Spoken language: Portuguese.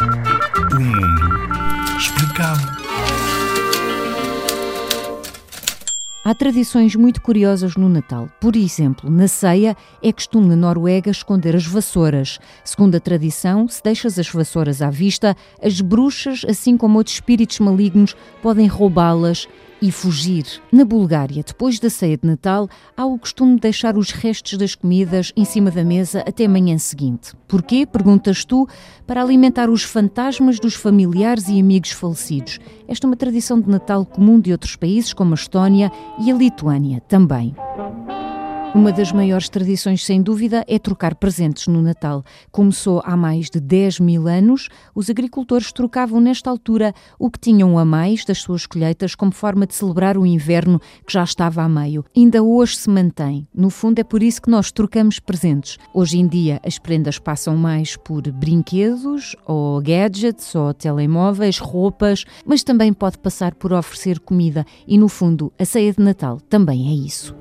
O mundo explicado. Há tradições muito curiosas no Natal. Por exemplo, na ceia é costume na Noruega esconder as vassouras. Segundo a tradição, se deixas as vassouras à vista, as bruxas, assim como outros espíritos malignos, podem roubá-las e fugir. Na Bulgária, depois da ceia de Natal, há o costume de deixar os restos das comidas em cima da mesa até manhã seguinte. Porquê? Perguntas tu, para alimentar os fantasmas dos familiares e amigos falecidos. Esta é uma tradição de Natal comum de outros países, como a Estónia e a Lituânia também. Uma das maiores tradições, sem dúvida, é trocar presentes no Natal. Começou há mais de 10 mil anos. Os agricultores trocavam nesta altura o que tinham a mais das suas colheitas como forma de celebrar o inverno que já estava a meio. Ainda hoje se mantém. No fundo, é por isso que nós trocamos presentes. Hoje em dia, as prendas passam mais por brinquedos, ou gadgets, ou telemóveis, roupas, mas também pode passar por oferecer comida. E, no fundo, a ceia de Natal também é isso.